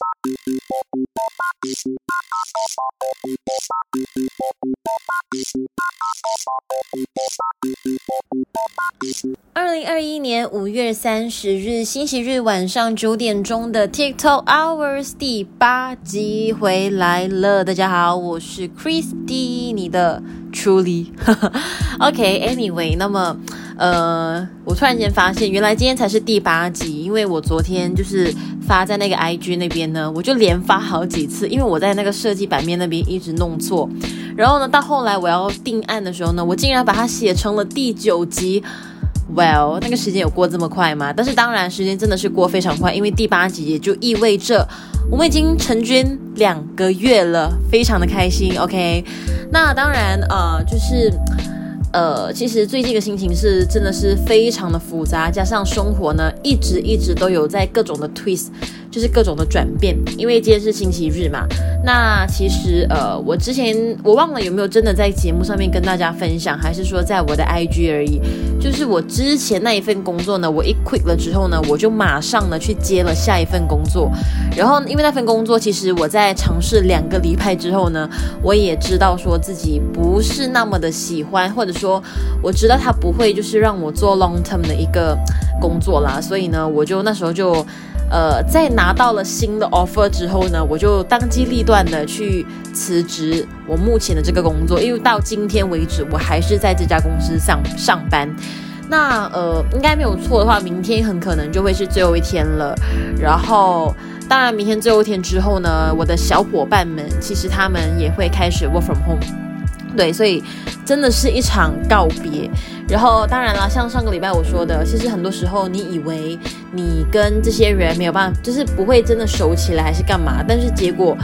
Thank you. 二零二一年五月三十日星期日晚上九点钟的 TikTok Hours 第八集回来了。大家好，我是 Christy，你的 Truly。OK，Anyway，okay, 那么呃，我突然间发现，原来今天才是第八集，因为我昨天就是发在那个 IG 那边呢，我就连发好几次，因为我在那个设计版面那边一直弄错。然后呢，到后来我要定案的时候呢，我竟然把它写成了第九集。Well，那个时间有过这么快吗？但是当然，时间真的是过非常快，因为第八集也就意味着我们已经成军两个月了，非常的开心。OK，那当然，呃，就是，呃，其实最近的心情是真的是非常的复杂，加上生活呢，一直一直都有在各种的 twist。就是各种的转变，因为今天是星期日嘛。那其实呃，我之前我忘了有没有真的在节目上面跟大家分享，还是说在我的 IG 而已。就是我之前那一份工作呢，我一 quit 了之后呢，我就马上呢去接了下一份工作。然后因为那份工作，其实我在尝试两个礼拜之后呢，我也知道说自己不是那么的喜欢，或者说我知道他不会就是让我做 long term 的一个工作啦。所以呢，我就那时候就。呃，在拿到了新的 offer 之后呢，我就当机立断的去辞职我目前的这个工作，因为到今天为止，我还是在这家公司上上班。那呃，应该没有错的话，明天很可能就会是最后一天了。然后，当然，明天最后一天之后呢，我的小伙伴们其实他们也会开始 work from home。对，所以真的是一场告别。然后，当然了，像上个礼拜我说的，其实很多时候你以为你跟这些人没有办法，就是不会真的熟起来，还是干嘛？但是结果，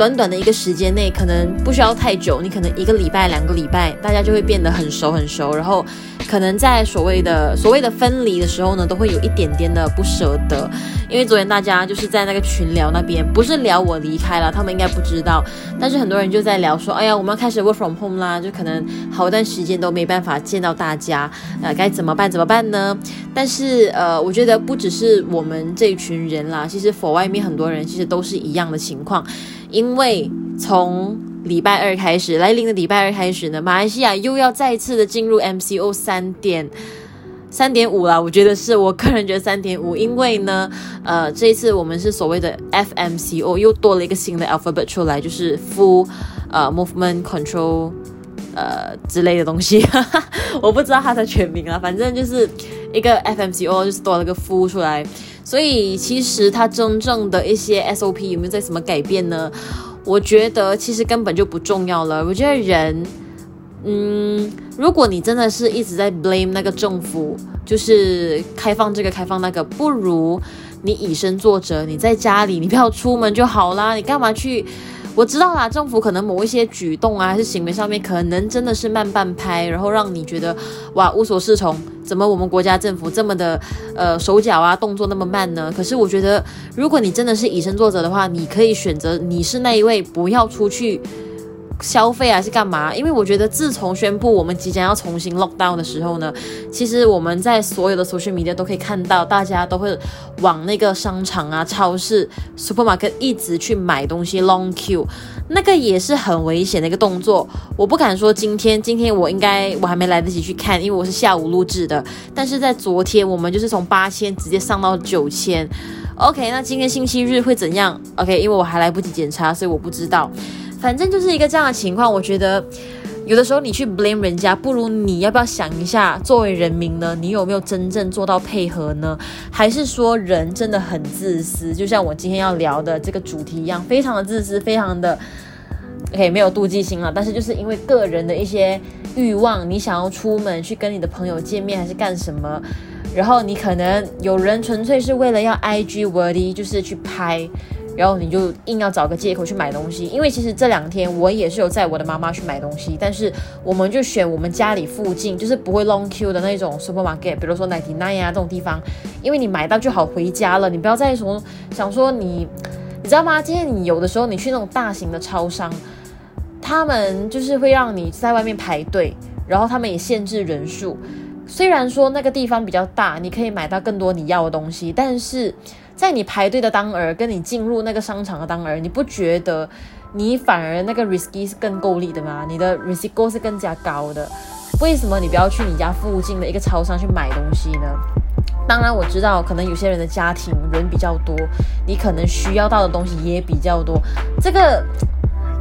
短短的一个时间内，可能不需要太久，你可能一个礼拜、两个礼拜，大家就会变得很熟很熟。然后，可能在所谓的所谓的分离的时候呢，都会有一点点的不舍得。因为昨天大家就是在那个群聊那边，不是聊我离开了，他们应该不知道。但是很多人就在聊说，哎呀，我们要开始 work from home 啦，就可能好一段时间都没办法见到大家，呃，该怎么办？怎么办呢？但是呃，我觉得不只是我们这一群人啦，其实 for 外面很多人其实都是一样的情况。因为从礼拜二开始，来临的礼拜二开始呢，马来西亚又要再次的进入 MCO 三点三点五了。我觉得是我个人觉得三点五，因为呢，呃，这一次我们是所谓的 FMCO，又多了一个新的 alphabet 出来，就是 Full 呃 Movement Control 呃之类的东西，我不知道它的全名啊，反正就是一个 FMCO，就是多了个 Full 出来。所以其实它真正的一些 SOP 有没有在什么改变呢？我觉得其实根本就不重要了。我觉得人，嗯，如果你真的是一直在 blame 那个政府，就是开放这个开放那个，不如你以身作则，你在家里，你不要出门就好啦。你干嘛去？我知道啦，政府可能某一些举动啊，还是行为上面，可能真的是慢半拍，然后让你觉得哇无所适从。怎么我们国家政府这么的呃手脚啊动作那么慢呢？可是我觉得，如果你真的是以身作则的话，你可以选择你是那一位不要出去。消费还是干嘛？因为我觉得自从宣布我们即将要重新 lock down 的时候呢，其实我们在所有的 social media 都可以看到，大家都会往那个商场啊、超市、supermarket 一直去买东西，long queue，那个也是很危险的一个动作。我不敢说今天，今天我应该我还没来得及去看，因为我是下午录制的。但是在昨天，我们就是从八千直接上到九千。OK，那今天星期日会怎样？OK，因为我还来不及检查，所以我不知道。反正就是一个这样的情况，我觉得有的时候你去 blame 人家，不如你要不要想一下，作为人民呢，你有没有真正做到配合呢？还是说人真的很自私？就像我今天要聊的这个主题一样，非常的自私，非常的 OK，没有妒忌心了。但是就是因为个人的一些欲望，你想要出门去跟你的朋友见面，还是干什么？然后你可能有人纯粹是为了要 IG worthy，就是去拍。然后你就硬要找个借口去买东西，因为其实这两天我也是有载我的妈妈去买东西，但是我们就选我们家里附近，就是不会 long queue 的那种 supermarket，比如说 ninety nine 啊这种地方，因为你买到就好回家了，你不要再说想说你，你知道吗？今天你有的时候你去那种大型的超商，他们就是会让你在外面排队，然后他们也限制人数，虽然说那个地方比较大，你可以买到更多你要的东西，但是。在你排队的当儿，跟你进入那个商场的当儿，你不觉得你反而那个 risky 是更够力的吗？你的 risky 是更加高的。为什么你不要去你家附近的一个超商去买东西呢？当然我知道，可能有些人的家庭人比较多，你可能需要到的东西也比较多。这个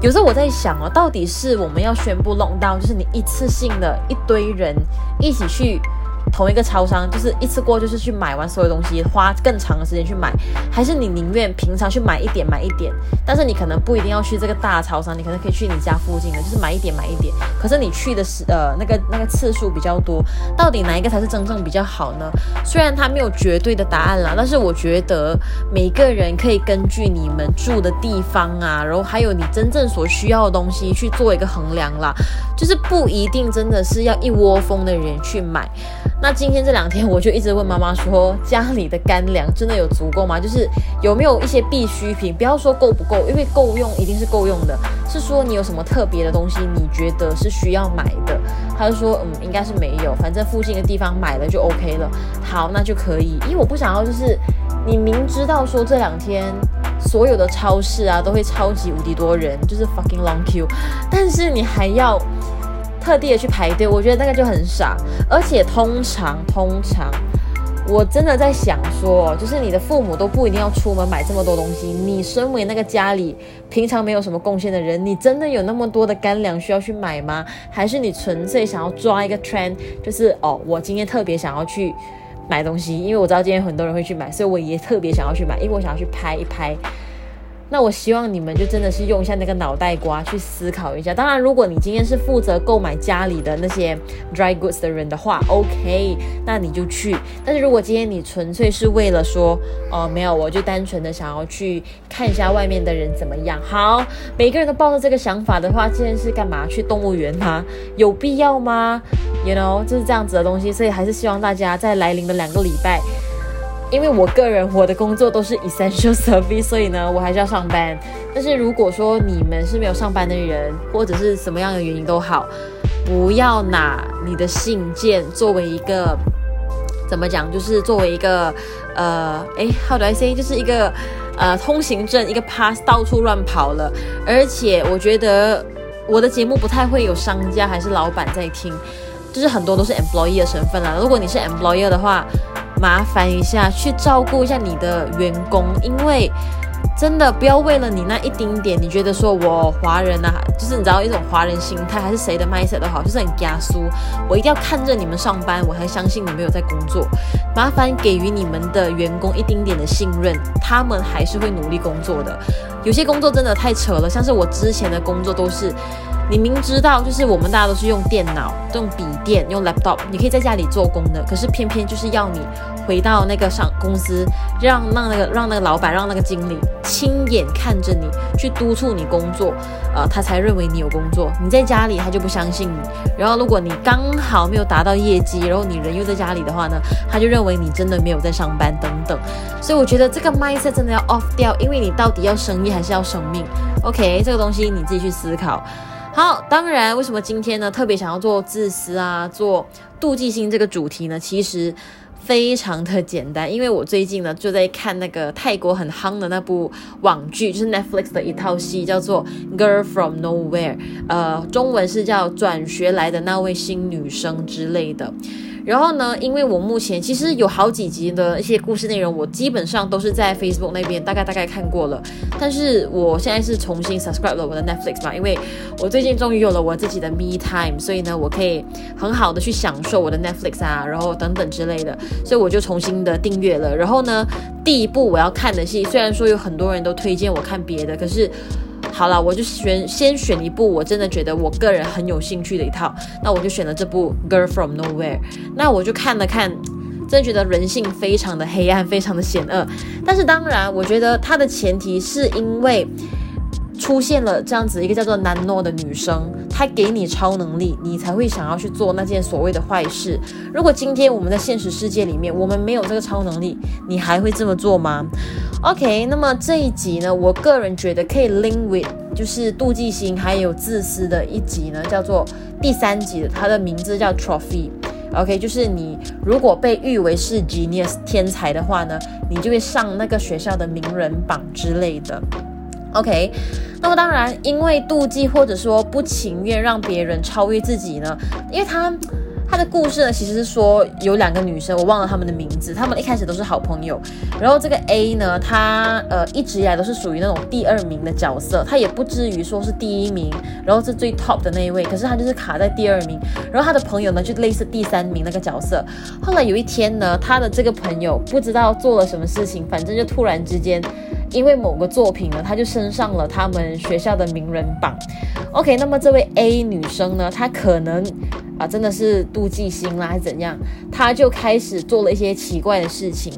有时候我在想哦，到底是我们要宣布 lockdown，就是你一次性的一堆人一起去。同一个超商，就是一次过就是去买完所有东西，花更长的时间去买，还是你宁愿平常去买一点买一点，但是你可能不一定要去这个大超商，你可能可以去你家附近的，就是买一点买一点。可是你去的是呃那个那个次数比较多，到底哪一个才是真正比较好呢？虽然它没有绝对的答案啦，但是我觉得每个人可以根据你们住的地方啊，然后还有你真正所需要的东西去做一个衡量啦，就是不一定真的是要一窝蜂的人去买。那今天这两天，我就一直问妈妈说，家里的干粮真的有足够吗？就是有没有一些必需品？不要说够不够，因为够用一定是够用的。是说你有什么特别的东西，你觉得是需要买的？他就说，嗯，应该是没有，反正附近的地方买了就 OK 了。好，那就可以。因为我不想要，就是你明知道说这两天所有的超市啊都会超级无敌多人，就是 fucking long queue，但是你还要。特地的去排队，我觉得那个就很傻。而且通常，通常，我真的在想说，就是你的父母都不一定要出门买这么多东西。你身为那个家里平常没有什么贡献的人，你真的有那么多的干粮需要去买吗？还是你纯粹想要抓一个 trend，就是哦，我今天特别想要去买东西，因为我知道今天很多人会去买，所以我也特别想要去买，因为我想要去拍一拍。那我希望你们就真的是用一下那个脑袋瓜去思考一下。当然，如果你今天是负责购买家里的那些 dry goods 的人的话，OK，那你就去。但是如果今天你纯粹是为了说，哦，没有，我就单纯的想要去看一下外面的人怎么样。好，每个人都抱着这个想法的话，今天是干嘛？去动物园吗？有必要吗？You know，就是这样子的东西。所以还是希望大家在来临的两个礼拜。因为我个人我的工作都是 essential service，所以呢，我还是要上班。但是如果说你们是没有上班的人，或者是什么样的原因都好，不要拿你的信件作为一个怎么讲，就是作为一个呃，哎，how do I say，就是一个呃通行证，一个 pass，到处乱跑了。而且我觉得我的节目不太会有商家还是老板在听，就是很多都是 employee 的身份啦。如果你是 employer 的话，麻烦一下，去照顾一下你的员工，因为真的不要为了你那一丁点，你觉得说我华人啊，就是你知道一种华人心态，还是谁的 mindset 都好，就是很加苏，我一定要看着你们上班，我还相信你们有在工作。麻烦给予你们的员工一丁点的信任，他们还是会努力工作的。有些工作真的太扯了，像是我之前的工作都是。你明知道，就是我们大家都是用电脑、用笔电、用 laptop，你可以在家里做工的，可是偏偏就是要你回到那个上公司，让让那个让那个老板、让那个经理亲眼看着你去督促你工作，呃，他才认为你有工作。你在家里，他就不相信你。然后，如果你刚好没有达到业绩，然后你人又在家里的话呢，他就认为你真的没有在上班等等。所以我觉得这个 mindset 真的要 off 掉，因为你到底要生意还是要生命？OK，这个东西你自己去思考。好，当然，为什么今天呢特别想要做自私啊，做妒忌心这个主题呢？其实非常的简单，因为我最近呢就在看那个泰国很夯的那部网剧，就是 Netflix 的一套戏，叫做《Girl from Nowhere》，呃，中文是叫《转学来的那位新女生》之类的。然后呢，因为我目前其实有好几集的一些故事内容，我基本上都是在 Facebook 那边大概大概看过了。但是我现在是重新 subscribe 了我的 Netflix 嘛，因为我最近终于有了我自己的 me time，所以呢，我可以很好的去享受我的 Netflix 啊，然后等等之类的，所以我就重新的订阅了。然后呢，第一部我要看的戏，虽然说有很多人都推荐我看别的，可是。好了，我就选先选一部我真的觉得我个人很有兴趣的一套，那我就选了这部《Girl from Nowhere》。那我就看了看，真的觉得人性非常的黑暗，非常的险恶。但是当然，我觉得它的前提是因为。出现了这样子一个叫做南诺的女生，她给你超能力，你才会想要去做那件所谓的坏事。如果今天我们在现实世界里面，我们没有这个超能力，你还会这么做吗？OK，那么这一集呢，我个人觉得可以 link with 就是妒忌心还有自私的一集呢，叫做第三集，它的名字叫 Trophy。OK，就是你如果被誉为是 genius 天才的话呢，你就会上那个学校的名人榜之类的。OK，那么当然，因为妒忌或者说不情愿让别人超越自己呢，因为他。他的故事呢，其实是说有两个女生，我忘了她们的名字。她们一开始都是好朋友。然后这个 A 呢，她呃一直以来都是属于那种第二名的角色，她也不至于说是第一名，然后是最 top 的那一位。可是她就是卡在第二名。然后她的朋友呢，就类似第三名那个角色。后来有一天呢，她的这个朋友不知道做了什么事情，反正就突然之间，因为某个作品呢，他就升上了他们学校的名人榜。OK，那么这位 A 女生呢，她可能。啊，真的是妒忌心啦，还是怎样？她就开始做了一些奇怪的事情，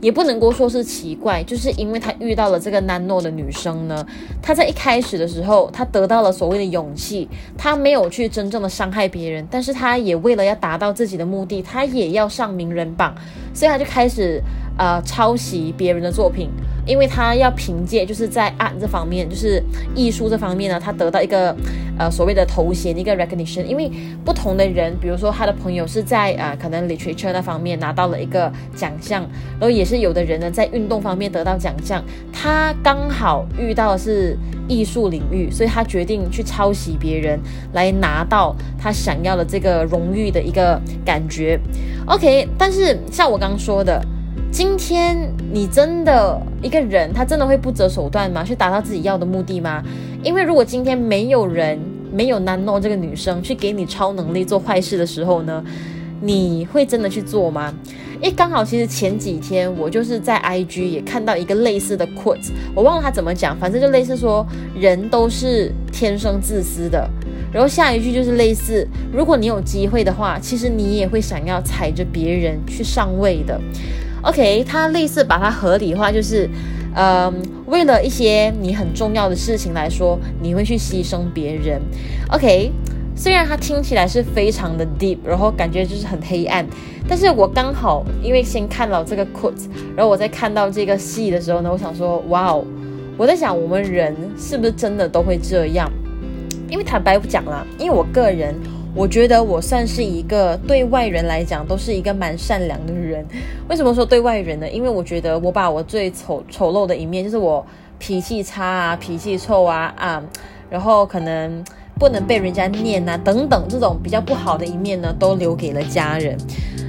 也不能够说是奇怪，就是因为她遇到了这个 Nano 的女生呢。她在一开始的时候，她得到了所谓的勇气，她没有去真正的伤害别人，但是她也为了要达到自己的目的，她也要上名人榜，所以她就开始呃抄袭别人的作品。因为他要凭借就是在 art 这方面，就是艺术这方面呢，他得到一个呃所谓的头衔，一个 recognition。因为不同的人，比如说他的朋友是在呃可能 literature 那方面拿到了一个奖项，然后也是有的人呢在运动方面得到奖项，他刚好遇到的是艺术领域，所以他决定去抄袭别人来拿到他想要的这个荣誉的一个感觉。OK，但是像我刚刚说的。今天你真的一个人，他真的会不择手段吗？去达到自己要的目的吗？因为如果今天没有人，没有 Nano 这个女生去给你超能力做坏事的时候呢，你会真的去做吗？诶，刚好其实前几天我就是在 IG 也看到一个类似的 quote，我忘了他怎么讲，反正就类似说人都是天生自私的。然后下一句就是类似，如果你有机会的话，其实你也会想要踩着别人去上位的。OK，他类似把它合理化，就是，嗯，为了一些你很重要的事情来说，你会去牺牲别人。OK，虽然它听起来是非常的 deep，然后感觉就是很黑暗，但是我刚好因为先看到这个 quote，然后我在看到这个戏的时候呢，我想说，哇哦，我在想我们人是不是真的都会这样？因为坦白不讲啦，因为我个人。我觉得我算是一个对外人来讲都是一个蛮善良的人。为什么说对外人呢？因为我觉得我把我最丑丑陋的一面，就是我脾气差啊、脾气臭啊啊，然后可能不能被人家念啊等等这种比较不好的一面呢，都留给了家人。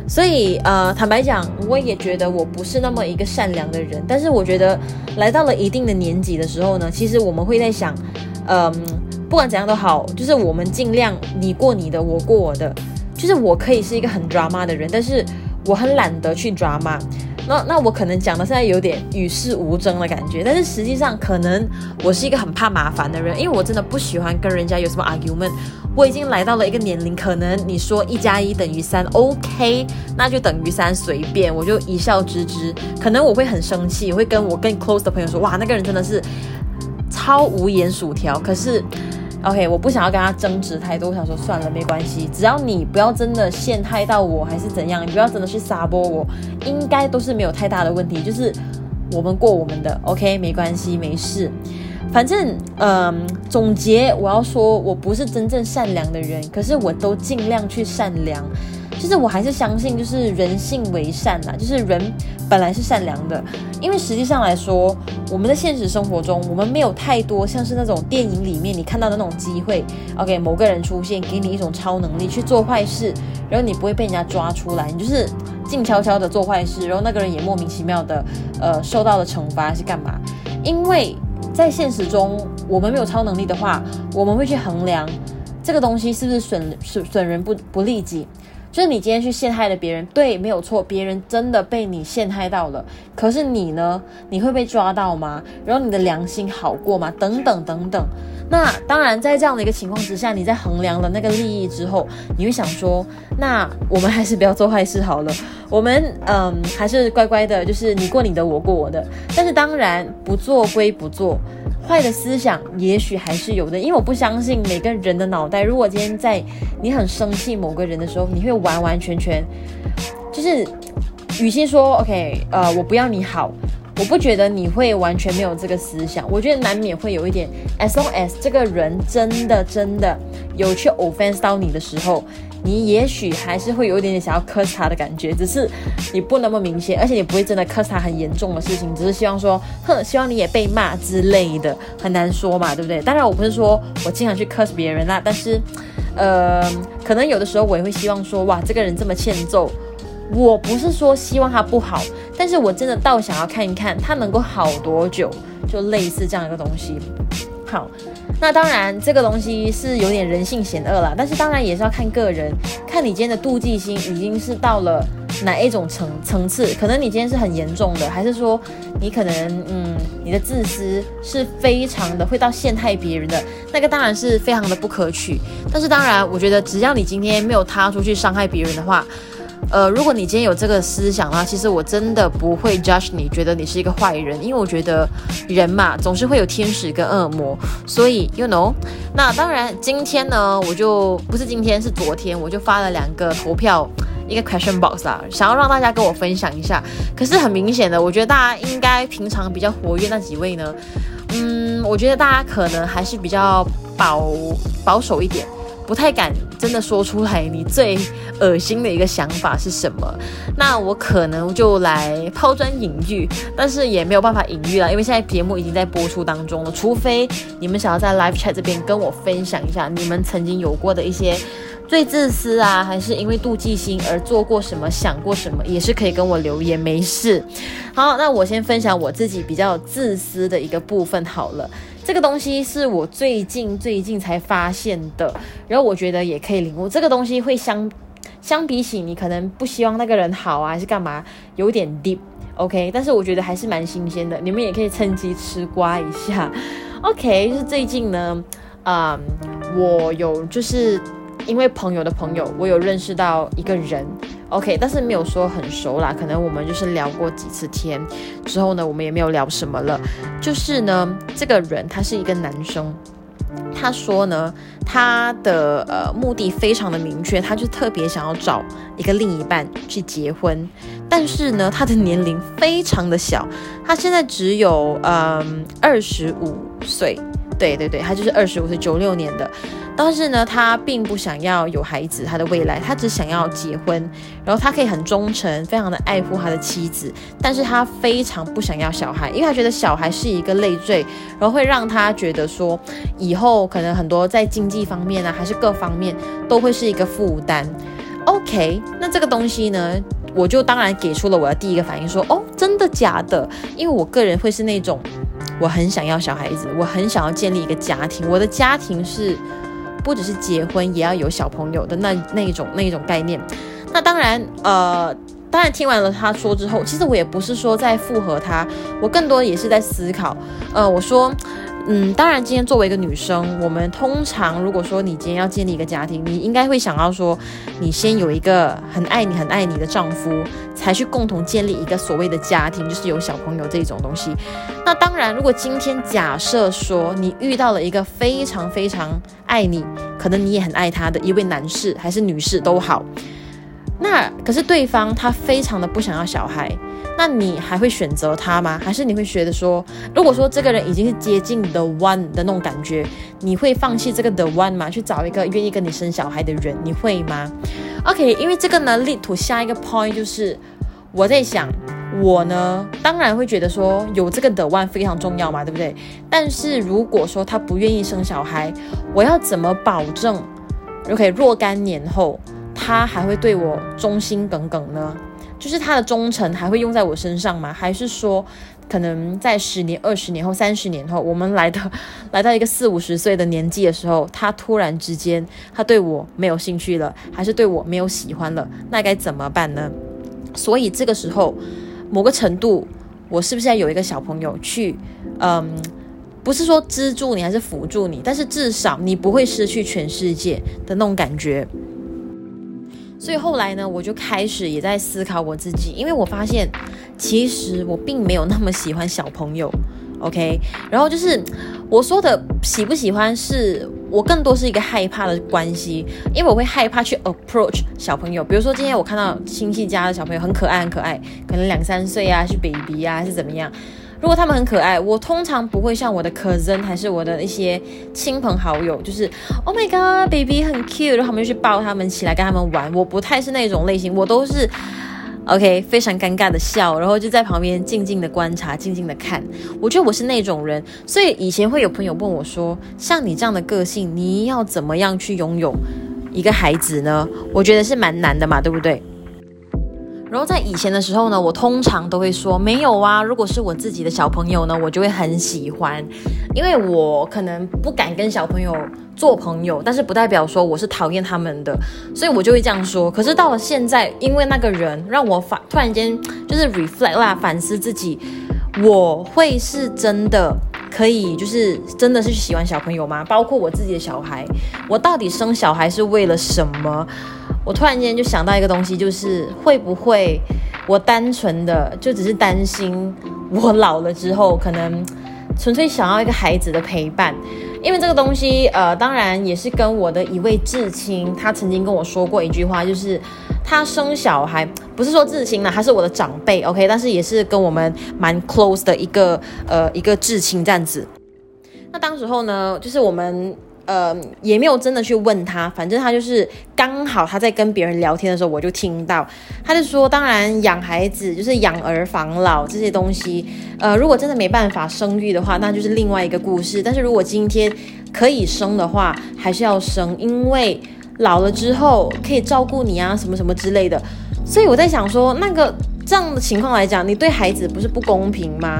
所以呃，坦白讲，我也觉得我不是那么一个善良的人。但是我觉得来到了一定的年纪的时候呢，其实我们会在想，嗯、不管怎样都好，就是我们尽量你过你的，我过我的。就是我可以是一个很 drama 的人，但是我很懒得去 drama。那那我可能讲的现在有点与世无争的感觉，但是实际上可能我是一个很怕麻烦的人，因为我真的不喜欢跟人家有什么 argument。我已经来到了一个年龄，可能你说一加一等于三，OK，那就等于三，随便，我就一笑置之。可能我会很生气，会跟我更 close 的朋友说，哇，那个人真的是超无盐薯条。可是。OK，我不想要跟他争执太多，我想说算了，没关系，只要你不要真的陷害到我，还是怎样，你不要真的去撒泼我，应该都是没有太大的问题。就是我们过我们的，OK，没关系，没事。反正，嗯，总结我要说，我不是真正善良的人，可是我都尽量去善良。就是我还是相信，就是人性为善呐，就是人本来是善良的。因为实际上来说，我们的现实生活中，我们没有太多像是那种电影里面你看到的那种机会。OK，某个人出现，给你一种超能力去做坏事，然后你不会被人家抓出来，你就是静悄悄的做坏事，然后那个人也莫名其妙的呃受到了惩罚是干嘛？因为在现实中，我们没有超能力的话，我们会去衡量这个东西是不是损损损人不不利己。就是你今天去陷害了别人，对，没有错，别人真的被你陷害到了。可是你呢？你会被抓到吗？然后你的良心好过吗？等等等等。那当然，在这样的一个情况之下，你在衡量了那个利益之后，你会想说，那我们还是不要做坏事好了。我们嗯，还是乖乖的，就是你过你的，我过我的。但是当然，不做归不做。坏的思想也许还是有的，因为我不相信每个人的脑袋。如果今天在你很生气某个人的时候，你会完完全全就是，与其说 OK，呃，我不要你好，我不觉得你会完全没有这个思想，我觉得难免会有一点。As long as 这个人真的真的有去 offense 到你的时候，你也许还是会有一点点想要 curse 他的感觉，只是你不那么明显，而且你不会真的 curse 他很严重的事情，只是希望说，哼，希望你也被骂之类的，很难说嘛，对不对？当然，我不是说我经常去 curse 别人啦，但是，呃，可能有的时候我也会希望说，哇，这个人这么欠揍。我不是说希望他不好，但是我真的倒想要看一看他能够好多久，就类似这样一个东西。好，那当然这个东西是有点人性险恶啦，但是当然也是要看个人，看你今天的妒忌心已经是到了哪一种层层次，可能你今天是很严重的，还是说你可能嗯你的自私是非常的会到陷害别人的，那个当然是非常的不可取。但是当然，我觉得只要你今天没有踏出去伤害别人的话。呃，如果你今天有这个思想的话，其实我真的不会 judge 你，觉得你是一个坏人，因为我觉得人嘛，总是会有天使跟恶魔，所以 you know。那当然，今天呢，我就不是今天，是昨天，我就发了两个投票，一个 question box 啊，想要让大家跟我分享一下。可是很明显的，我觉得大家应该平常比较活跃那几位呢，嗯，我觉得大家可能还是比较保保守一点。不太敢真的说出来，你最恶心的一个想法是什么？那我可能就来抛砖引玉，但是也没有办法引玉了，因为现在节目已经在播出当中了。除非你们想要在 live chat 这边跟我分享一下你们曾经有过的一些最自私啊，还是因为妒忌心而做过什么、想过什么，也是可以跟我留言，没事。好，那我先分享我自己比较自私的一个部分好了。这个东西是我最近最近才发现的，然后我觉得也可以领悟。这个东西会相相比起你可能不希望那个人好啊，还是干嘛，有点 deep，OK？但是我觉得还是蛮新鲜的，你们也可以趁机吃瓜一下，OK？就是最近呢，嗯，我有就是因为朋友的朋友，我有认识到一个人。OK，但是没有说很熟啦，可能我们就是聊过几次天之后呢，我们也没有聊什么了。就是呢，这个人他是一个男生，他说呢，他的呃目的非常的明确，他就特别想要找一个另一半去结婚，但是呢，他的年龄非常的小，他现在只有嗯二十五岁，对对对，他就是二十五岁，九六年的。但是呢，他并不想要有孩子，他的未来，他只想要结婚，然后他可以很忠诚，非常的爱护他的妻子，但是他非常不想要小孩，因为他觉得小孩是一个累赘，然后会让他觉得说，以后可能很多在经济方面啊，还是各方面都会是一个负担。OK，那这个东西呢，我就当然给出了我的第一个反应，说，哦，真的假的？因为我个人会是那种，我很想要小孩子，我很想要建立一个家庭，我的家庭是。不只是结婚，也要有小朋友的那那一种那一种概念。那当然，呃，当然听完了他说之后，其实我也不是说在附和他，我更多也是在思考。呃，我说。嗯，当然，今天作为一个女生，我们通常如果说你今天要建立一个家庭，你应该会想要说，你先有一个很爱你、很爱你的丈夫，才去共同建立一个所谓的家庭，就是有小朋友这种东西。那当然，如果今天假设说你遇到了一个非常非常爱你，可能你也很爱他的一位男士还是女士都好，那可是对方他非常的不想要小孩。那你还会选择他吗？还是你会觉得说，如果说这个人已经是接近 the one 的那种感觉，你会放弃这个 the one 吗？去找一个愿意跟你生小孩的人，你会吗？OK，因为这个呢，lead to 下一个 point 就是我在想，我呢当然会觉得说有这个 the one 非常重要嘛，对不对？但是如果说他不愿意生小孩，我要怎么保证？OK，若干年后他还会对我忠心耿耿呢？就是他的忠诚还会用在我身上吗？还是说，可能在十年、二十年后、三十年后，我们来的 来到一个四五十岁的年纪的时候，他突然之间他对我没有兴趣了，还是对我没有喜欢了？那该怎么办呢？所以这个时候，某个程度，我是不是要有一个小朋友去，嗯，不是说资助你，还是辅助你，但是至少你不会失去全世界的那种感觉。所以后来呢，我就开始也在思考我自己，因为我发现其实我并没有那么喜欢小朋友，OK。然后就是我说的喜不喜欢是我更多是一个害怕的关系，因为我会害怕去 approach 小朋友。比如说今天我看到亲戚家的小朋友很可爱，很可爱，可能两三岁啊，是 baby 啊，是怎么样？如果他们很可爱，我通常不会像我的 cousin 还是我的一些亲朋好友，就是 Oh my God，baby 很 cute，然后他们就去抱他们起来跟他们玩。我不太是那种类型，我都是 OK 非常尴尬的笑，然后就在旁边静静的观察，静静的看。我觉得我是那种人，所以以前会有朋友问我说，像你这样的个性，你要怎么样去拥有一个孩子呢？我觉得是蛮难的嘛，对不对？然后在以前的时候呢，我通常都会说没有啊。如果是我自己的小朋友呢，我就会很喜欢，因为我可能不敢跟小朋友做朋友，但是不代表说我是讨厌他们的，所以我就会这样说。可是到了现在，因为那个人让我反突然间就是 reflect 啦，反思自己，我会是真的可以，就是真的是喜欢小朋友吗？包括我自己的小孩，我到底生小孩是为了什么？我突然间就想到一个东西，就是会不会我单纯的就只是担心我老了之后，可能纯粹想要一个孩子的陪伴，因为这个东西，呃，当然也是跟我的一位至亲，他曾经跟我说过一句话，就是他生小孩不是说至亲啦，他是我的长辈，OK，但是也是跟我们蛮 close 的一个呃一个至亲这样子。那当时候呢，就是我们。呃，也没有真的去问他，反正他就是刚好他在跟别人聊天的时候，我就听到，他就说，当然养孩子就是养儿防老这些东西，呃，如果真的没办法生育的话，那就是另外一个故事。但是如果今天可以生的话，还是要生，因为老了之后可以照顾你啊，什么什么之类的。所以我在想说，那个这样的情况来讲，你对孩子不是不公平吗？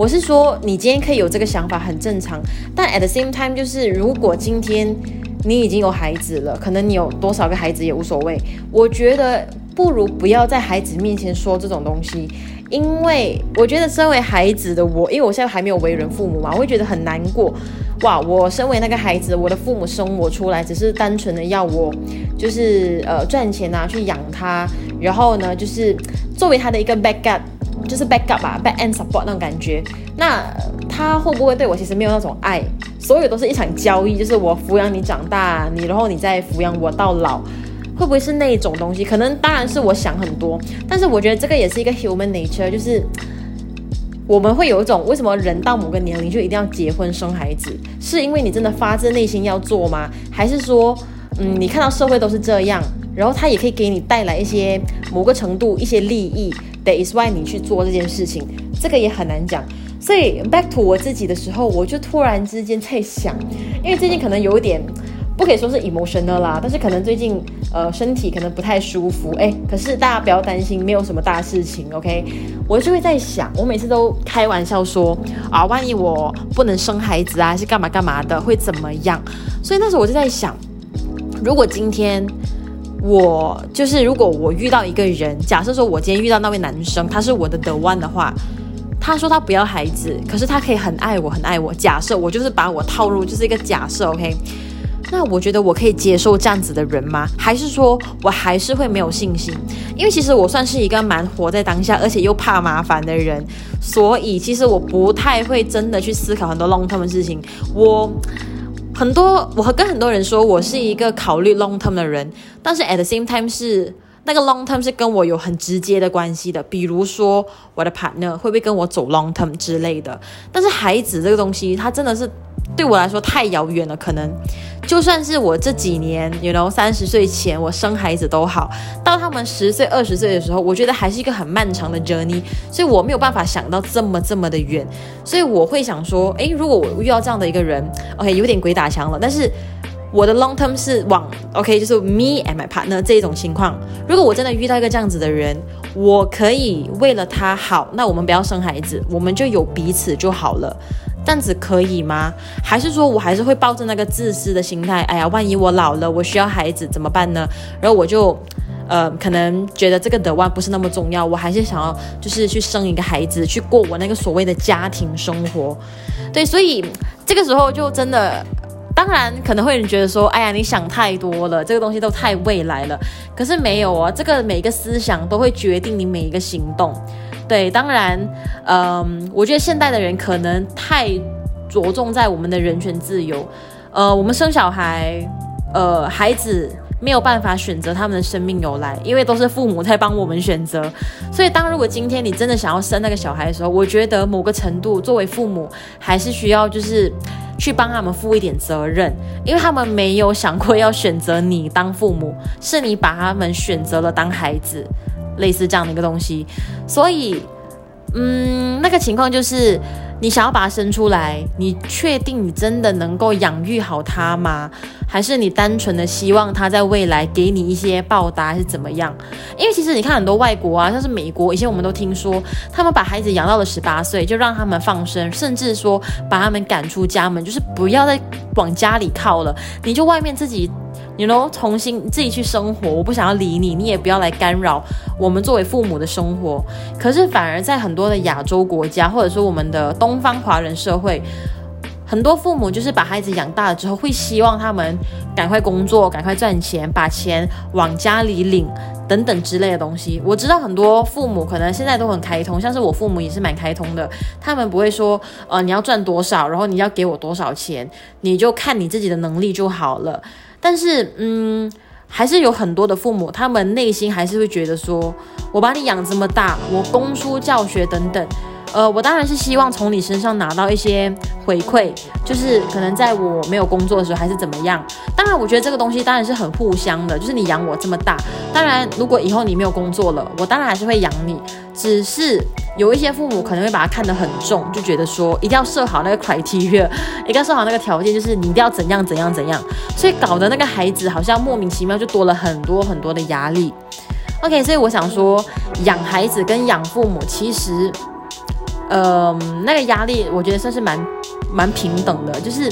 我是说，你今天可以有这个想法很正常，但 at the same time，就是如果今天你已经有孩子了，可能你有多少个孩子也无所谓。我觉得不如不要在孩子面前说这种东西，因为我觉得身为孩子的我，因为我现在还没有为人父母嘛，我会觉得很难过。哇，我身为那个孩子，我的父母生我出来，只是单纯的要我就是呃赚钱啊去养他，然后呢就是作为他的一个 backup。就是 back up 吧，back end support 那种感觉。那他会不会对我其实没有那种爱？所有都是一场交易，就是我抚养你长大，你然后你再抚养我到老，会不会是那种东西？可能当然是我想很多，但是我觉得这个也是一个 human nature，就是我们会有一种为什么人到某个年龄就一定要结婚生孩子？是因为你真的发自内心要做吗？还是说，嗯，你看到社会都是这样，然后他也可以给你带来一些某个程度一些利益？That is why 你去做这件事情，这个也很难讲。所以 back to 我自己的时候，我就突然之间在想，因为最近可能有点，不可以说是 emotional 啦，但是可能最近呃身体可能不太舒服。诶，可是大家不要担心，没有什么大事情，OK？我就会在想，我每次都开玩笑说啊，万一我不能生孩子啊，还是干嘛干嘛的，会怎么样？所以那时候我就在想，如果今天。我就是，如果我遇到一个人，假设说我今天遇到那位男生，他是我的 the one 的话，他说他不要孩子，可是他可以很爱我，很爱我。假设我就是把我套入，就是一个假设，OK？那我觉得我可以接受这样子的人吗？还是说我还是会没有信心？因为其实我算是一个蛮活在当下，而且又怕麻烦的人，所以其实我不太会真的去思考很多 long term 的事情。我。很多，我和跟很多人说，我是一个考虑 long term 的人，但是 at the same time 是那个 long term 是跟我有很直接的关系的，比如说我的 partner 会不会跟我走 long term 之类的。但是孩子这个东西，它真的是。对我来说太遥远了，可能就算是我这几年，you know，三十岁前我生孩子都好，到他们十岁、二十岁的时候，我觉得还是一个很漫长的 journey，所以我没有办法想到这么这么的远，所以我会想说，诶，如果我遇到这样的一个人，OK，有点鬼打墙了，但是我的 long term 是往 OK，就是 me and my partner 这一种情况，如果我真的遇到一个这样子的人，我可以为了他好，那我们不要生孩子，我们就有彼此就好了。这样子可以吗？还是说我还是会抱着那个自私的心态？哎呀，万一我老了，我需要孩子怎么办呢？然后我就，呃，可能觉得这个 the one 不是那么重要，我还是想要就是去生一个孩子，去过我那个所谓的家庭生活。对，所以这个时候就真的，当然可能会有人觉得说，哎呀，你想太多了，这个东西都太未来了。可是没有啊，这个每一个思想都会决定你每一个行动。对，当然，嗯，我觉得现代的人可能太着重在我们的人权自由，呃，我们生小孩，呃，孩子没有办法选择他们的生命由来，因为都是父母在帮我们选择。所以，当如果今天你真的想要生那个小孩的时候，我觉得某个程度作为父母还是需要就是去帮他们负一点责任，因为他们没有想过要选择你当父母，是你把他们选择了当孩子，类似这样的一个东西。所以，嗯，那个情况就是。你想要把它生出来，你确定你真的能够养育好它吗？还是你单纯的希望它在未来给你一些报答，还是怎么样？因为其实你看很多外国啊，像是美国，以前我们都听说，他们把孩子养到了十八岁就让他们放生，甚至说把他们赶出家门，就是不要再往家里靠了，你就外面自己。你能重新自己去生活，我不想要理你，你也不要来干扰我们作为父母的生活。可是反而在很多的亚洲国家，或者说我们的东方华人社会，很多父母就是把孩子养大了之后，会希望他们赶快工作，赶快赚钱，把钱往家里领，等等之类的东西。我知道很多父母可能现在都很开通，像是我父母也是蛮开通的，他们不会说，呃，你要赚多少，然后你要给我多少钱，你就看你自己的能力就好了。但是，嗯，还是有很多的父母，他们内心还是会觉得说，我把你养这么大，我供书教学等等。呃，我当然是希望从你身上拿到一些回馈，就是可能在我没有工作的时候还是怎么样。当然，我觉得这个东西当然是很互相的，就是你养我这么大，当然如果以后你没有工作了，我当然还是会养你。只是有一些父母可能会把它看得很重，就觉得说一定要设好那个 criteria，一定要设好那个条件，就是你一定要怎样怎样怎样，所以搞得那个孩子好像莫名其妙就多了很多很多的压力。OK，所以我想说，养孩子跟养父母其实。呃，那个压力我觉得算是蛮蛮平等的，就是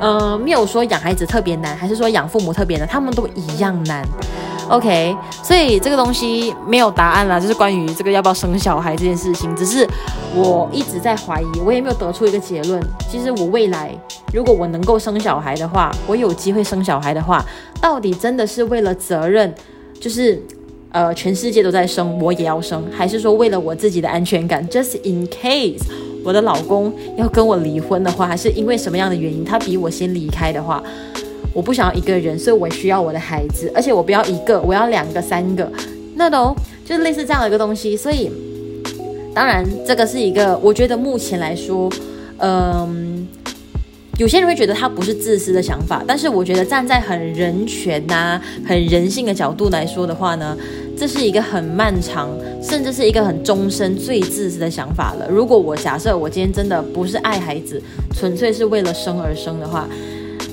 呃，没有说养孩子特别难，还是说养父母特别难，他们都一样难。OK，所以这个东西没有答案啦，就是关于这个要不要生小孩这件事情，只是我一直在怀疑，我也没有得出一个结论。其实我未来如果我能够生小孩的话，我有机会生小孩的话，到底真的是为了责任，就是。呃，全世界都在生，我也要生，还是说为了我自己的安全感，just in case 我的老公要跟我离婚的话，还是因为什么样的原因，他比我先离开的话，我不想要一个人，所以我需要我的孩子，而且我不要一个，我要两个、三个，那都就是类似这样的一个东西。所以，当然这个是一个，我觉得目前来说，嗯。有些人会觉得他不是自私的想法，但是我觉得站在很人权呐、很人性的角度来说的话呢，这是一个很漫长，甚至是一个很终身最自私的想法了。如果我假设我今天真的不是爱孩子，纯粹是为了生而生的话，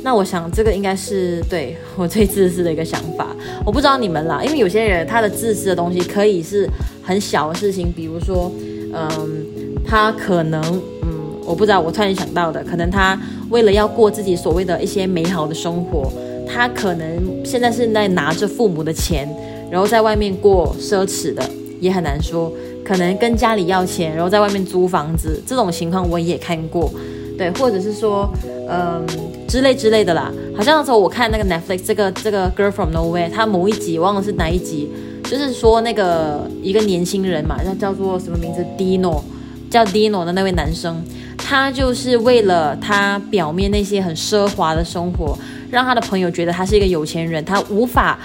那我想这个应该是对我最自私的一个想法。我不知道你们啦，因为有些人他的自私的东西可以是很小的事情，比如说，嗯，他可能，嗯。我不知道，我突然想到的，可能他为了要过自己所谓的一些美好的生活，他可能现在是在拿着父母的钱，然后在外面过奢侈的，也很难说。可能跟家里要钱，然后在外面租房子，这种情况我也看过。对，或者是说，嗯，之类之类的啦。好像那时候我看那个 Netflix 这个这个 Girl from Nowhere，他某一集忘了是哪一集，就是说那个一个年轻人嘛，叫叫做什么名字？Dino，叫 Dino 的那位男生。他就是为了他表面那些很奢华的生活，让他的朋友觉得他是一个有钱人，他无法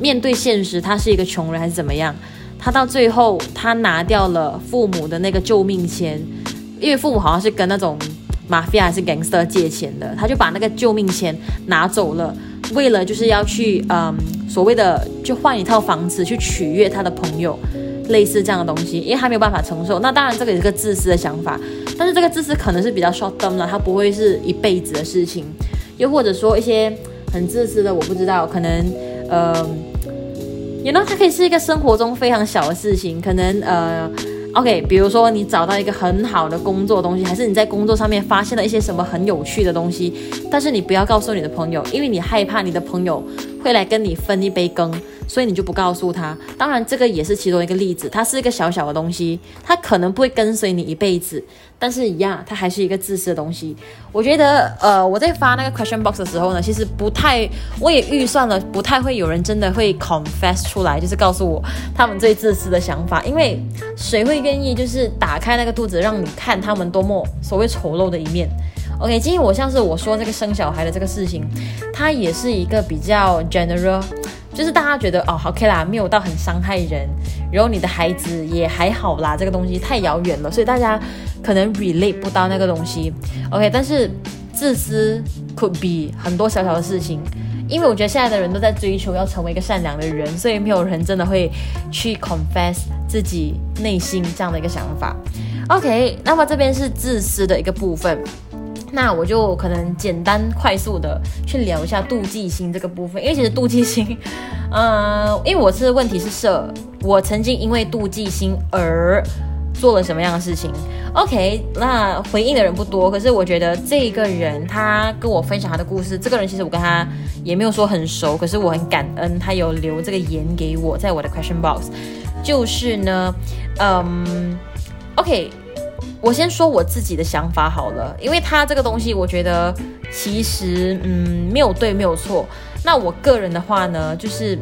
面对现实，他是一个穷人还是怎么样？他到最后，他拿掉了父母的那个救命钱，因为父母好像是跟那种 mafia 还是 gangster 借钱的，他就把那个救命钱拿走了，为了就是要去嗯所谓的就换一套房子去取悦他的朋友。类似这样的东西，因为他没有办法承受。那当然，这个也是个自私的想法，但是这个自私可能是比较 short term 的，它不会是一辈子的事情。又或者说一些很自私的，我不知道，可能呃也那它可以是一个生活中非常小的事情，可能呃，OK，比如说你找到一个很好的工作东西，还是你在工作上面发现了一些什么很有趣的东西，但是你不要告诉你的朋友，因为你害怕你的朋友会来跟你分一杯羹。所以你就不告诉他，当然这个也是其中一个例子，它是一个小小的东西，它可能不会跟随你一辈子，但是一样，它还是一个自私的东西。我觉得，呃，我在发那个 question box 的时候呢，其实不太，我也预算了，不太会有人真的会 confess 出来，就是告诉我他们最自私的想法，因为谁会愿意就是打开那个肚子让你看他们多么所谓丑陋的一面？OK，今天我像是我说这个生小孩的这个事情，它也是一个比较 general，就是大家觉得哦，OK 啦，没有到很伤害人，然后你的孩子也还好啦，这个东西太遥远了，所以大家可能 relate 不到那个东西。OK，但是自私 could be 很多小小的事情，因为我觉得现在的人都在追求要成为一个善良的人，所以没有人真的会去 confess 自己内心这样的一个想法。OK，那么这边是自私的一个部分。那我就可能简单快速的去聊一下妒忌心这个部分，因为其实妒忌心，嗯、因为我是问题是设，我曾经因为妒忌心而做了什么样的事情？OK，那回应的人不多，可是我觉得这个人他跟我分享他的故事，这个人其实我跟他也没有说很熟，可是我很感恩他有留这个言给我，在我的 question box，就是呢，嗯，OK。我先说我自己的想法好了，因为他这个东西，我觉得其实嗯没有对没有错。那我个人的话呢，就是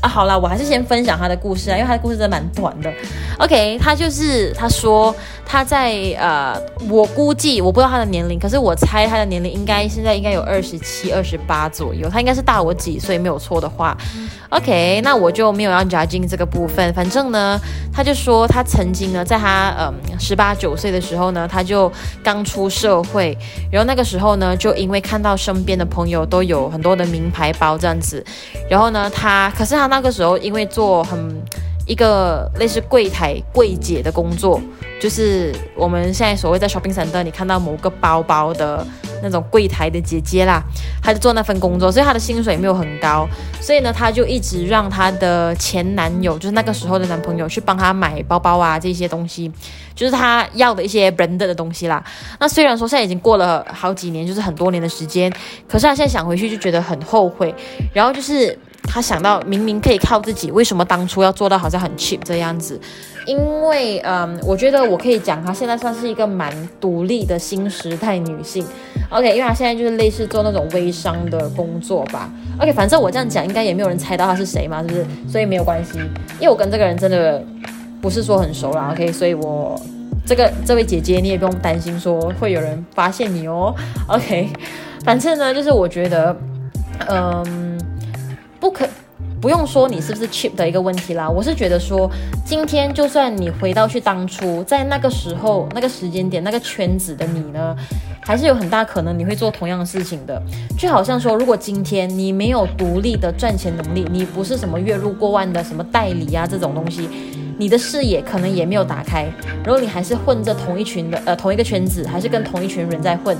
啊好了，我还是先分享他的故事啊，因为他的故事真的蛮短的。OK，他就是他说他在呃，我估计我不知道他的年龄，可是我猜他的年龄应该现在应该有二十七、二十八左右，他应该是大我几岁，没有错的话。OK，那我就没有要 judging 这个部分。反正呢，他就说他曾经呢，在他嗯十八九岁的时候呢，他就刚出社会，然后那个时候呢，就因为看到身边的朋友都有很多的名牌包这样子，然后呢，他可是他那个时候因为做很一个类似柜台柜姐的工作，就是我们现在所谓在 shopping center 你看到某个包包的。那种柜台的姐姐啦，她就做那份工作，所以她的薪水没有很高，所以呢，她就一直让她的前男友，就是那个时候的男朋友，去帮她买包包啊这些东西，就是她要的一些 brand 的东西啦。那虽然说现在已经过了好几年，就是很多年的时间，可是她现在想回去就觉得很后悔，然后就是。他想到明明可以靠自己，为什么当初要做到好像很 cheap 这样子？因为，嗯，我觉得我可以讲，她现在算是一个蛮独立的新时代女性。OK，因为她现在就是类似做那种微商的工作吧。OK，反正我这样讲，应该也没有人猜到她是谁嘛，是不是？所以没有关系，因为我跟这个人真的不是说很熟啦。OK，所以我这个这位姐姐你也不用担心说会有人发现你哦。OK，反正呢，就是我觉得，嗯。不可，不用说你是不是 cheap 的一个问题啦。我是觉得说，今天就算你回到去当初，在那个时候、那个时间点、那个圈子的你呢，还是有很大可能你会做同样的事情的。就好像说，如果今天你没有独立的赚钱能力，你不是什么月入过万的什么代理啊这种东西，你的视野可能也没有打开，然后你还是混着同一群的呃同一个圈子，还是跟同一群人在混，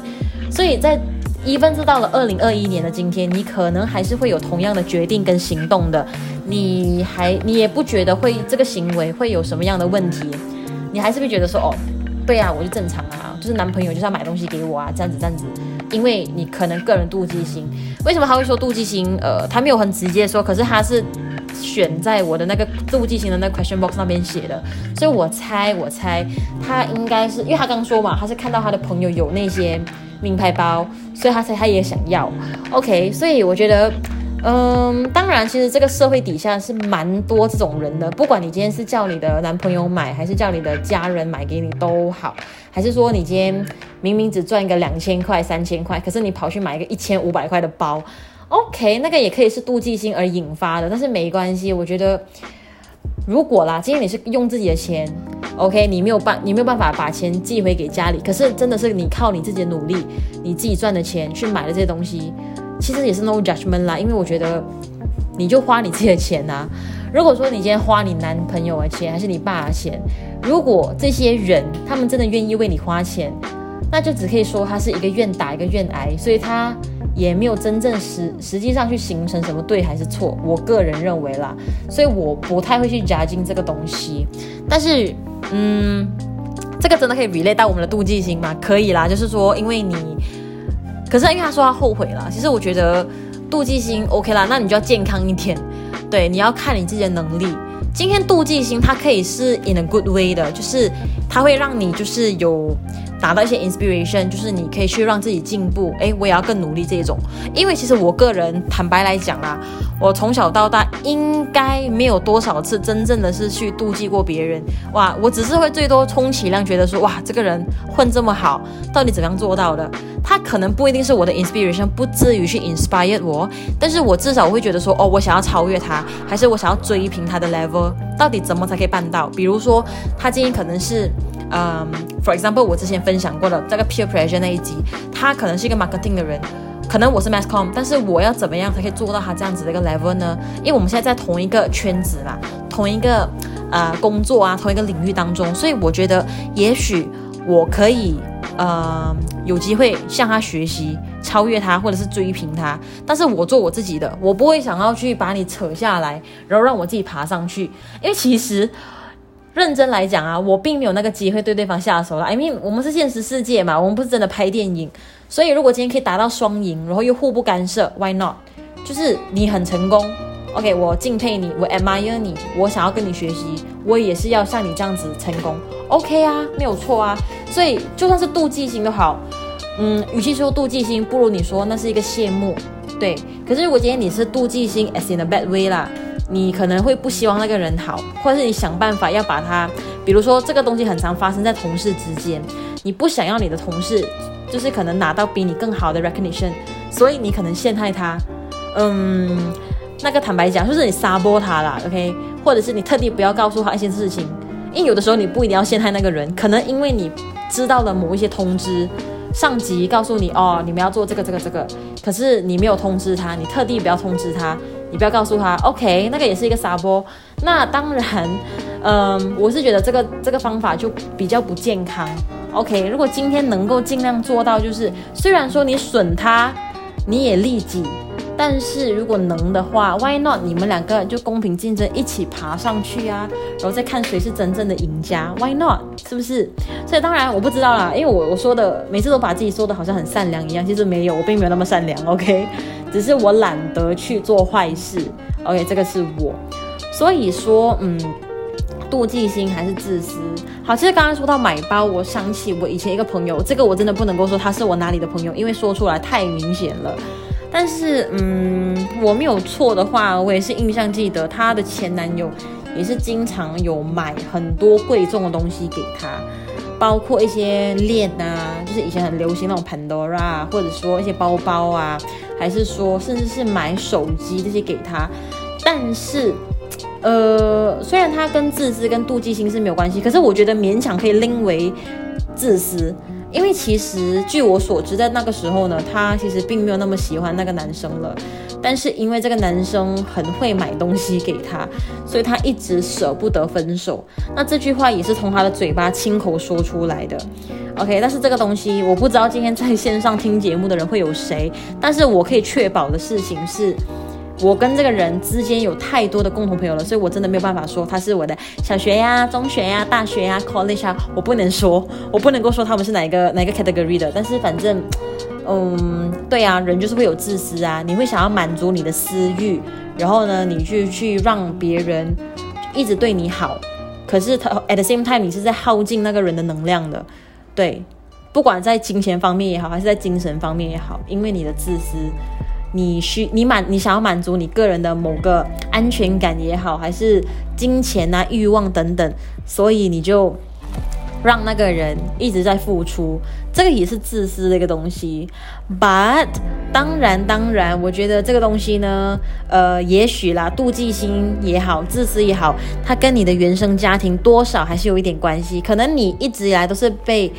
所以在。Even 是到了二零二一年的今天，你可能还是会有同样的决定跟行动的，你还你也不觉得会这个行为会有什么样的问题，你还是会觉得说哦，对啊，我就正常啊，就是男朋友就是要买东西给我啊，这样子这样子，因为你可能个人妒忌心，为什么他会说妒忌心？呃，他没有很直接说，可是他是选在我的那个妒忌心的那个 question box 那边写的，所以我猜我猜他应该是因为他刚说嘛，他是看到他的朋友有那些。名牌包，所以他才他也想要，OK，所以我觉得，嗯，当然，其实这个社会底下是蛮多这种人的，不管你今天是叫你的男朋友买，还是叫你的家人买给你都好，还是说你今天明明只赚一个两千块、三千块，可是你跑去买一个一千五百块的包，OK，那个也可以是妒忌心而引发的，但是没关系，我觉得，如果啦，今天你是用自己的钱。OK，你没有办，你没有办法把钱寄回给家里。可是真的是你靠你自己的努力，你自己赚的钱去买的这些东西，其实也是 no judgment 啦。因为我觉得，你就花你自己的钱啊。如果说你今天花你男朋友的钱，还是你爸的钱，如果这些人他们真的愿意为你花钱，那就只可以说他是一个愿打一个愿挨，所以他也没有真正实实际上去形成什么对还是错。我个人认为啦，所以我不太会去 judging 这个东西，但是。嗯，这个真的可以 relate 到我们的妒忌心吗？可以啦，就是说，因为你，可是因为他说他后悔了。其实我觉得妒忌心 OK 啦，那你就要健康一点。对，你要看你自己的能力。今天妒忌心它可以是 in a good way 的，就是它会让你就是有达到一些 inspiration，就是你可以去让自己进步。诶，我也要更努力这一种。因为其实我个人坦白来讲啊，我从小到大应该没有多少次真正的是去妒忌过别人。哇，我只是会最多充其量觉得说，哇，这个人混这么好，到底怎样做到的？他可能不一定是我的 inspiration，不至于去 inspire 我，但是我至少会觉得说，哦，我想要超越他，还是我想要追平他的 level，到底怎么才可以办到？比如说，他今天可能是。嗯、for example，我之前分享过的这个 peer pressure 那一集，他可能是一个 marketing 的人，可能我是 mass com，但是我要怎么样才可以做到他这样子的一个 level 呢？因为我们现在在同一个圈子啦，同一个呃工作啊，同一个领域当中，所以我觉得也许我可以呃有机会向他学习，超越他，或者是追平他。但是我做我自己的，我不会想要去把你扯下来，然后让我自己爬上去，因为其实。认真来讲啊，我并没有那个机会对对方下手了。I mean，我们是现实世界嘛，我们不是真的拍电影。所以如果今天可以达到双赢，然后又互不干涉，Why not？就是你很成功，OK，我敬佩你，我 admire 你，我想要跟你学习，我也是要像你这样子成功，OK 啊，没有错啊。所以就算是妒忌心都好，嗯，与其说妒忌心，不如你说那是一个羡慕，对。可是如果今天你是妒忌心，as in a bad way 啦。你可能会不希望那个人好，或者是你想办法要把他，比如说这个东西很常发生在同事之间，你不想要你的同事就是可能拿到比你更好的 recognition，所以你可能陷害他，嗯，那个坦白讲就是你 sabot 他啦，OK，或者是你特地不要告诉他一些事情，因为有的时候你不一定要陷害那个人，可能因为你知道了某一些通知，上级告诉你哦，你们要做这个这个这个，可是你没有通知他，你特地不要通知他。你不要告诉他，OK，那个也是一个撒播。那当然，嗯，我是觉得这个这个方法就比较不健康。OK，如果今天能够尽量做到，就是虽然说你损他，你也利己，但是如果能的话，Why not？你们两个就公平竞争，一起爬上去啊，然后再看谁是真正的赢家。Why not？是不是？所以当然我不知道啦，因为我我说的每次都把自己说的好像很善良一样，其实没有，我并没有那么善良。OK。只是我懒得去做坏事，OK，这个是我，所以说，嗯，妒忌心还是自私。好，其实刚刚说到买包，我想起我以前一个朋友，这个我真的不能够说他是我哪里的朋友，因为说出来太明显了。但是，嗯，我没有错的话，我也是印象记得她的前男友也是经常有买很多贵重的东西给她。包括一些链啊，就是以前很流行那种 Pandora，或者说一些包包啊，还是说甚至是买手机这些给他。但是，呃，虽然他跟自私跟妒忌心是没有关系，可是我觉得勉强可以拎为自私。因为其实据我所知，在那个时候呢，他其实并没有那么喜欢那个男生了。但是因为这个男生很会买东西给她，所以他一直舍不得分手。那这句话也是从他的嘴巴亲口说出来的。OK，但是这个东西我不知道今天在线上听节目的人会有谁，但是我可以确保的事情是。我跟这个人之间有太多的共同朋友了，所以我真的没有办法说他是我的小学呀、中学呀、大学呀、college 啊，我不能说，我不能够说他们是哪一个哪一个 category 的。但是反正，嗯，对啊，人就是会有自私啊，你会想要满足你的私欲，然后呢，你去去让别人一直对你好，可是他 at the same time 你是在耗尽那个人的能量的，对，不管在金钱方面也好，还是在精神方面也好，因为你的自私。你需你满你想要满足你个人的某个安全感也好，还是金钱啊欲望等等，所以你就让那个人一直在付出，这个也是自私的一个东西。But 当然当然，我觉得这个东西呢，呃，也许啦，妒忌心也好，自私也好，它跟你的原生家庭多少还是有一点关系。可能你一直以来都是被。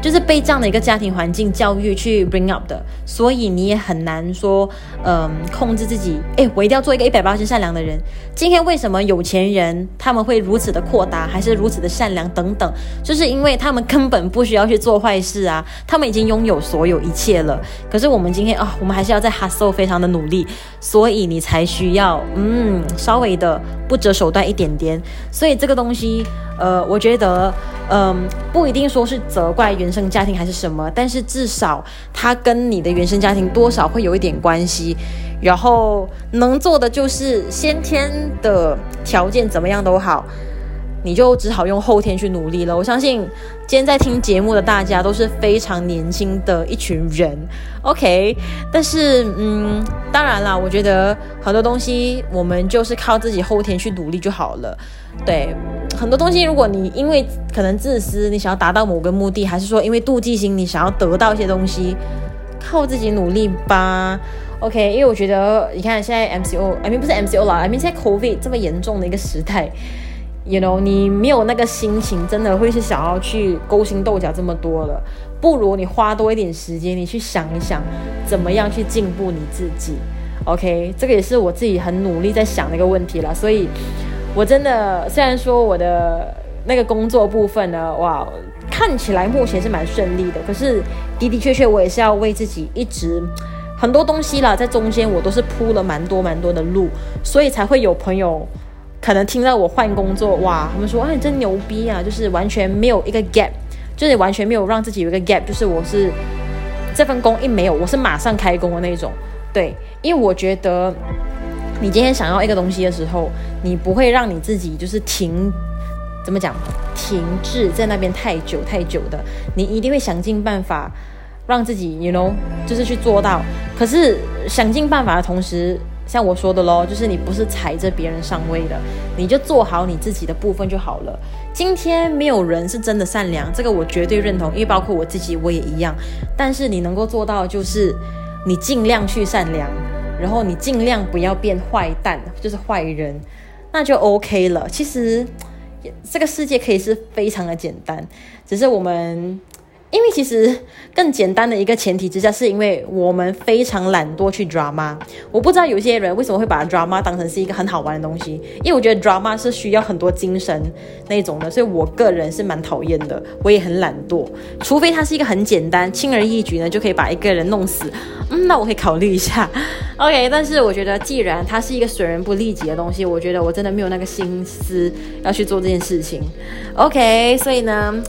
就是被这样的一个家庭环境教育去 bring up 的，所以你也很难说，嗯，控制自己。哎，我一定要做一个一百八十善良的人。今天为什么有钱人他们会如此的阔达，还是如此的善良等等？就是因为他们根本不需要去做坏事啊，他们已经拥有所有一切了。可是我们今天啊，我们还是要在 hustle 非常的努力，所以你才需要，嗯，稍微的不择手段一点点。所以这个东西，呃，我觉得。嗯，不一定说是责怪原原生家庭还是什么，但是至少他跟你的原生家庭多少会有一点关系。然后能做的就是先天的条件怎么样都好，你就只好用后天去努力了。我相信今天在听节目的大家都是非常年轻的一群人，OK。但是，嗯，当然啦，我觉得很多东西我们就是靠自己后天去努力就好了。对，很多东西如果你因为可能自私，你想要达到某个目的，还是说因为妒忌心，你想要得到一些东西，靠自己努力吧。OK，因为我觉得你看现在 MCO，I mean 不是 MCO 啦，I mean 现在 COVID 这么严重的一个时代。You know，你没有那个心情，真的会是想要去勾心斗角这么多了。不如你花多一点时间，你去想一想，怎么样去进步你自己。OK，这个也是我自己很努力在想的一个问题了。所以，我真的虽然说我的那个工作部分呢，哇，看起来目前是蛮顺利的，可是的的确确我也是要为自己一直很多东西啦，在中间我都是铺了蛮多蛮多的路，所以才会有朋友。可能听到我换工作，哇，他们说，哎，你真牛逼啊！就是完全没有一个 gap，就是完全没有让自己有一个 gap，就是我是这份工一没有，我是马上开工的那种。对，因为我觉得你今天想要一个东西的时候，你不会让你自己就是停，怎么讲，停滞在那边太久太久的，你一定会想尽办法让自己，you know，就是去做到。可是想尽办法的同时，像我说的喽，就是你不是踩着别人上位的，你就做好你自己的部分就好了。今天没有人是真的善良，这个我绝对认同，因为包括我自己，我也一样。但是你能够做到，就是你尽量去善良，然后你尽量不要变坏蛋，就是坏人，那就 OK 了。其实这个世界可以是非常的简单，只是我们。因为其实更简单的一个前提之下，是因为我们非常懒惰去 drama。我不知道有些人为什么会把 drama 当成是一个很好玩的东西，因为我觉得 drama 是需要很多精神那种的，所以我个人是蛮讨厌的。我也很懒惰，除非它是一个很简单、轻而易举呢，就可以把一个人弄死。嗯，那我可以考虑一下。OK，但是我觉得既然它是一个损人不利己的东西，我觉得我真的没有那个心思要去做这件事情。OK，所以呢。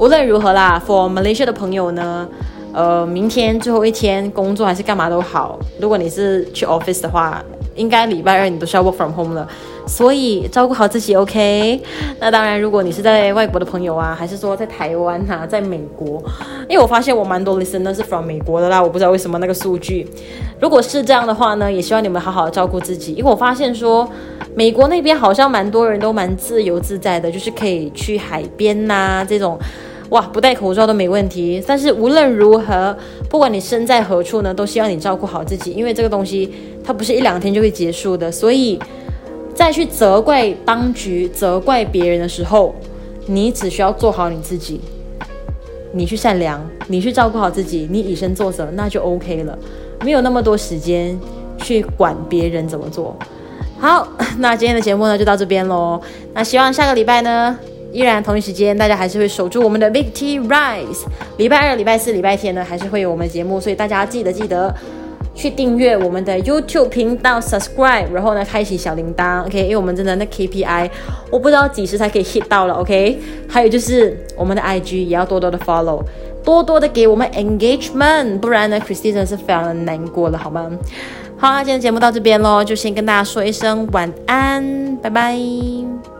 无论如何啦，For Malaysia 的朋友呢，呃，明天最后一天工作还是干嘛都好。如果你是去 office 的话，应该礼拜二你都需要 work from home 了，所以照顾好自己，OK？那当然，如果你是在外国的朋友啊，还是说在台湾啊，在美国，因为我发现我蛮多 listener 是 from 美国的啦，我不知道为什么那个数据。如果是这样的话呢，也希望你们好好照顾自己，因为我发现说美国那边好像蛮多人都蛮自由自在的，就是可以去海边呐、这种。哇，不戴口罩都没问题。但是无论如何，不管你身在何处呢，都希望你照顾好自己，因为这个东西它不是一两天就会结束的。所以，在去责怪当局、责怪别人的时候，你只需要做好你自己，你去善良，你去照顾好自己，你以身作则，那就 OK 了。没有那么多时间去管别人怎么做。好，那今天的节目呢就到这边喽。那希望下个礼拜呢。依然同一时间，大家还是会守住我们的 Big T Rise。礼拜二、礼拜四、礼拜天呢，还是会有我们的节目，所以大家记得记得去订阅我们的 YouTube 频道，Subscribe，然后呢，开启小铃铛，OK？因为我们真的那 KPI，我不知道几时才可以 hit 到了，OK？还有就是我们的 IG 也要多多的 follow，多多的给我们 engagement，不然呢，Christine 真是非常的难过了，好吗？好，今天节目到这边喽，就先跟大家说一声晚安，拜拜。